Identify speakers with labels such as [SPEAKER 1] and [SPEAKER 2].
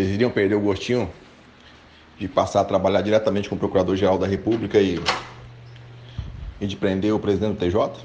[SPEAKER 1] Vocês iriam perder o gostinho de passar a trabalhar diretamente com o Procurador-Geral da República e, e de prender o presidente do TJ?